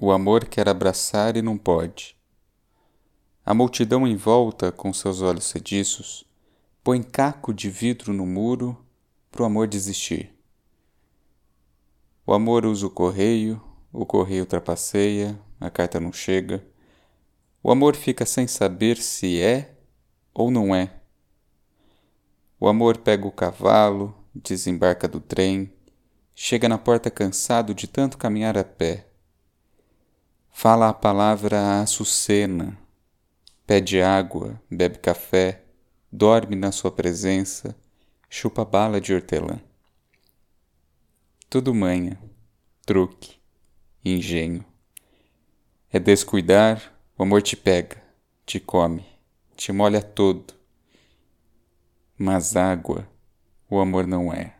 O amor quer abraçar e não pode. A multidão em volta, com seus olhos sediços, põe caco de vidro no muro pro amor desistir. O amor usa o correio, o correio trapaceia, a carta não chega. O amor fica sem saber se é ou não é. O amor pega o cavalo, desembarca do trem, chega na porta cansado de tanto caminhar a pé Fala a palavra Açucena, pede água, bebe café, dorme na sua presença, chupa bala de hortelã. Tudo manha, truque, engenho. É descuidar, o amor te pega, te come, te molha todo. Mas água o amor não é.